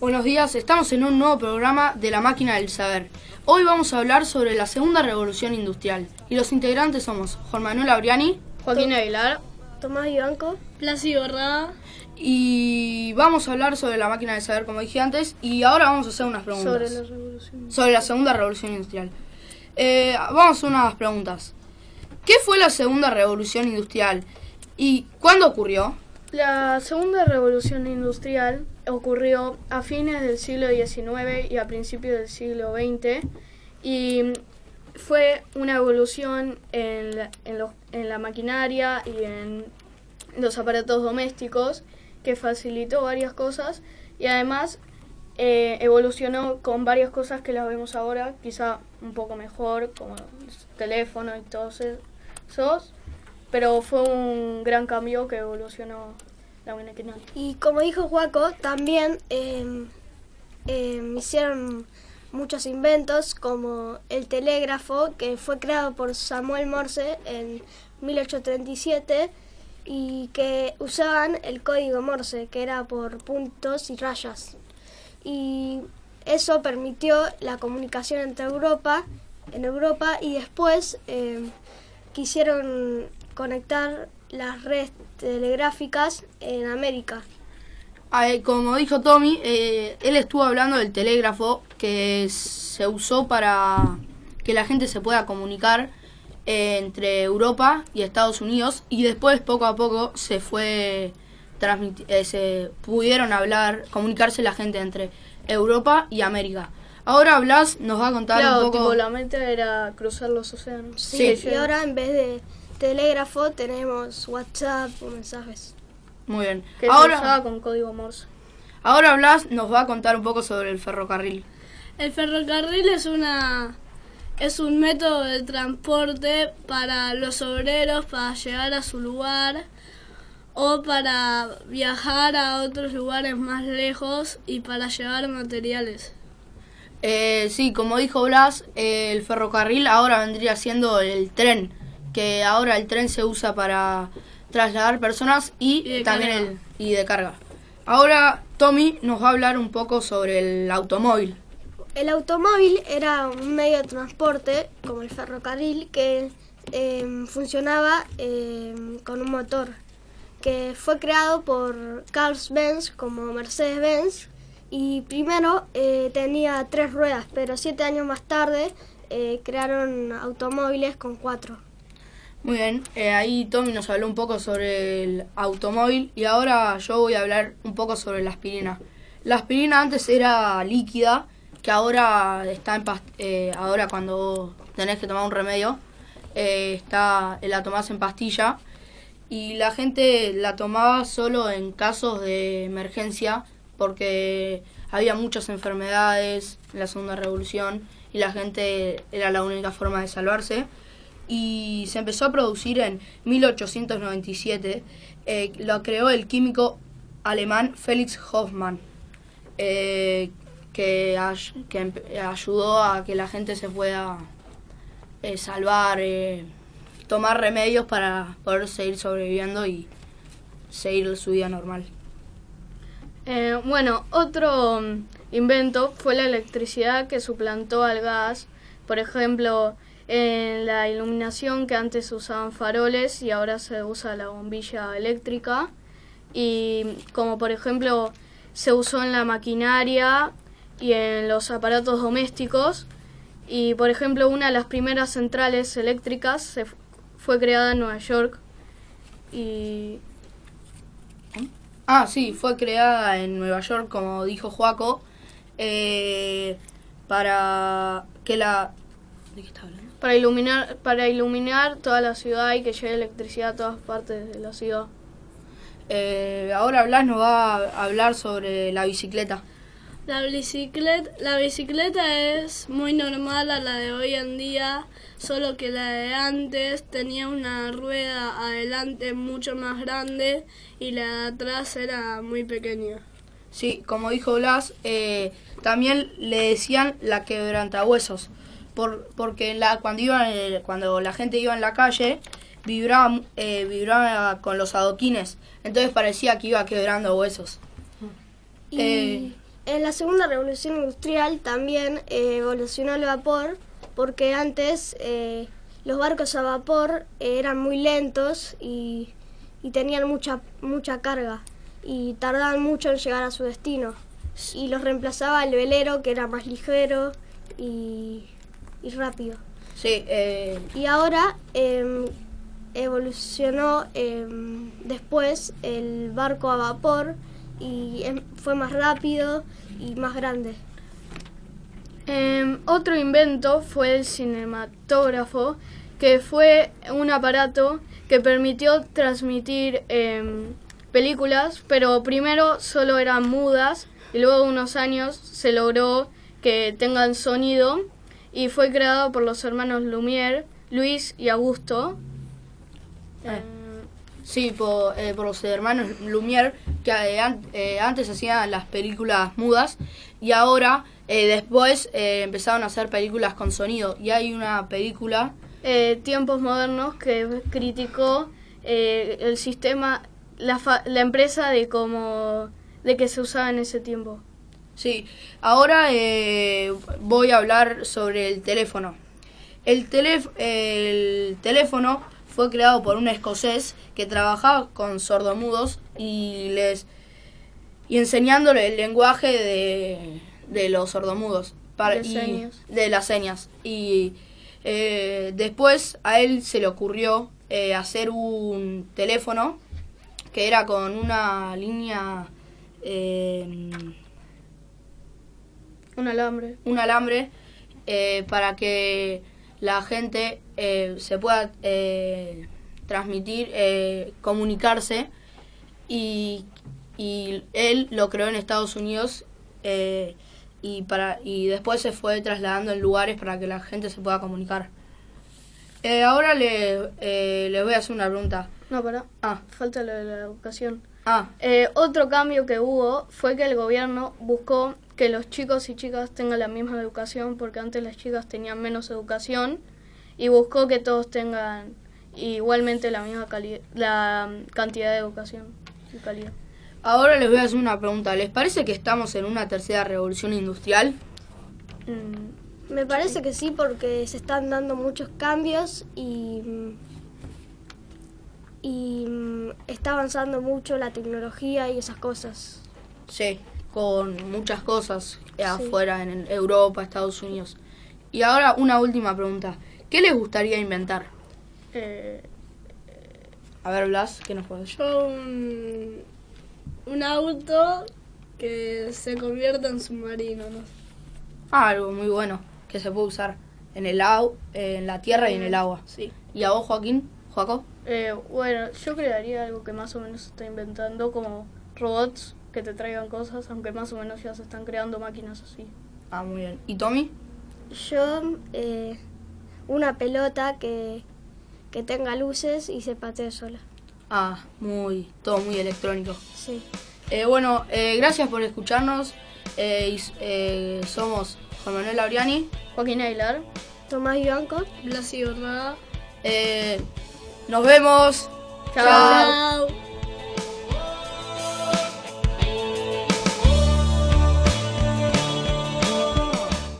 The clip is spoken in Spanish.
Buenos días, estamos en un nuevo programa de La Máquina del Saber. Hoy vamos a hablar sobre la segunda revolución industrial y los integrantes somos Juan Manuel Abriani, Joaquín Aguilar, Tomás Ibanco, Plácido Rada y vamos a hablar sobre la máquina del saber como dije antes y ahora vamos a hacer unas preguntas sobre la revolución. sobre la segunda revolución industrial. Eh, vamos a hacer unas preguntas. ¿Qué fue la segunda revolución industrial y cuándo ocurrió? La segunda revolución industrial ocurrió a fines del siglo XIX y a principios del siglo XX y fue una evolución en la, en los- en la maquinaria y en los aparatos domésticos que facilitó varias cosas y además eh, evolucionó con varias cosas que las vemos ahora, quizá un poco mejor, como teléfonos y todos esos, pero fue un gran cambio que evolucionó y como dijo Juaco, también eh, eh, hicieron muchos inventos como el telégrafo que fue creado por Samuel Morse en 1837 y que usaban el código Morse que era por puntos y rayas. Y eso permitió la comunicación entre Europa en Europa y después eh, quisieron conectar las redes telegráficas en América. Ah, eh, como dijo Tommy, eh, él estuvo hablando del telégrafo que se usó para que la gente se pueda comunicar eh, entre Europa y Estados Unidos y después poco a poco se fue eh, se pudieron hablar, comunicarse la gente entre Europa y América. Ahora Blas nos va a contar Claro, un poco. tipo, la meta era cruzar los océanos. Sí. y ahora en vez de telégrafo tenemos WhatsApp o mensajes. Muy bien. Que se Ahora, usaba con código Morse. ahora Blas nos va a contar un poco sobre el ferrocarril. El ferrocarril es una es un método de transporte para los obreros para llegar a su lugar o para viajar a otros lugares más lejos y para llevar materiales. Eh, sí, como dijo Blas, eh, el ferrocarril ahora vendría siendo el tren, que ahora el tren se usa para trasladar personas y, Y de también carga. el y de carga. Ahora Tommy nos va a hablar un poco sobre el automóvil. El automóvil era un medio de transporte, como el ferrocarril, que eh, funcionaba eh, con un motor, que fue creado por Carl Benz como Mercedes-Benz, y primero eh, tenía tres ruedas, pero siete años más tarde eh, crearon automóviles con cuatro. Muy bien, eh, ahí Tommy nos habló un poco sobre el automóvil y ahora yo voy a hablar un poco sobre la aspirina. La aspirina antes era líquida, que ahora está en eh, ahora cuando tenés que tomar un remedio, eh, está la tomás en pastilla y la gente la tomaba solo en casos de emergencia porque había muchas enfermedades en la segunda revolución y la gente era la única forma de salvarse y se empezó a producir en 1897. Eh, lo creó el químico alemán Felix Hoffmann, eh, que, que empe- ayudó a que la gente se pueda eh, salvar, tomar remedios para poder seguir sobreviviendo y seguir su vida normal. Bueno, otro mm, invento fue la electricidad que suplantó al gas. Por ejemplo, en la iluminación que antes usaban faroles y ahora se usa la bombilla eléctrica. Y como por ejemplo se usó en la maquinaria y en los aparatos domésticos. Y por ejemplo una de las primeras centrales eléctricas se fu- fue creada en Nueva York. Y Ah, sí, fue creada en Nueva York, como dijo Joaco, eh, para que la... ¿De qué está hablando? Para iluminar para iluminar toda la ciudad y que llegue electricidad a todas partes de la ciudad. Eh, ahora Blas nos va a hablar sobre la bicicleta. La bicicleta, la bicicleta es muy normal a la de hoy en día, solo que la de antes tenía una rueda adelante mucho más grande y la de atrás era muy pequeña. Sí, como dijo Blas, eh, también le decían la quebrantahuesos, por, porque la, cuando, iban, eh, cuando la gente iba en la calle vibraba, eh, vibraba con los adoquines, entonces parecía que iba quebrando huesos. Y Eh. En la segunda revolución industrial también eh, evolucionó el vapor porque antes los barcos a vapor eran muy lentos y, y tenían mucha, mucha carga y tardaban mucho en llegar a su destino. Y los reemplazaba el velero que era más ligero y, y rápido. Sí, eh, Y ahora em, evolucionó em, después el barco a vapor y em, fue más rápido y más grande. Otro invento fue el cinematógrafo, que fue un aparato que permitió transmitir películas, pero primero solo eran mudas y luego unos años se logró que tengan sonido y fue creado por los hermanos Lumière, Luis y Augusto. Eh, sí, por, eh, por los hermanos Lumière, que eh, an- eh, antes hacían las películas mudas y ahora después eh, empezaron a hacer películas con sonido. Y hay una película, eh, tiempos modernos que criticó eh, el sistema, la, fa- la empresa de cómo de que se usaba en ese tiempo. Sí, ahora eh, voy a hablar sobre el teléfono. El, teléf- el teléfono fue creado por un escocés que trabajaba con sordomudos y les y enseñándole el lenguaje de, de los sordomudos para, De y- señas. de las señas y eh, después a él se le ocurrió eh, hacer un teléfono que era con una línea eh, Un alambre. un alambre eh, para que la gente eh, se pueda eh, transmitir, eh, comunicarse y, y él lo creó en Estados Unidos eh, y para y después se fue trasladando en lugares para que la gente se pueda comunicar. Eh, ahora le, eh, les voy a hacer una pregunta. No, para. Ah, Falta lo de la educación. ah, Eh, otro cambio que hubo fue que el gobierno buscó que los chicos y chicas tengan la misma educación, porque antes las chicas tenían menos educación, y buscó que todos tengan igualmente la misma la mm, cantidad de educación y calidad. ahora les voy a hacer una pregunta. ¿Les parece que estamos en una tercera revolución industrial? Mm, Me parece que sí porque se están dando muchos cambios y, mm, y mm, está avanzando mucho la tecnología y esas cosas. Sí, con muchas cosas afuera, en Europa, Estados Unidos. Y ahora una última pregunta. ¿Qué les gustaría inventar? eh, A ver, Blas, ¿qué nos puedes Yo un, un auto que se convierta en submarino, ¿no? Ah, algo muy bueno que se puede usar en el au- en la tierra y en el agua. Sí. ¿Y a vos, Joaquín? ¿Joaco? eh, bueno, yo crearía algo que más o menos se está inventando, como robots que te traigan cosas, aunque más o menos ya se están creando máquinas así. Ah, muy bien. ¿Y Tommy? Yo, eh, una pelota que, que tenga luces y se patee sola. Ah, muy, todo muy electrónico. Sí. Eh, bueno, eh, gracias por escucharnos. Eh, y eh, somos Juan Manuel Lauriani. Joaquín Aguilar. Tomás Bianco. Blas y Borrada. Eh, nos vemos. Chao. Chao.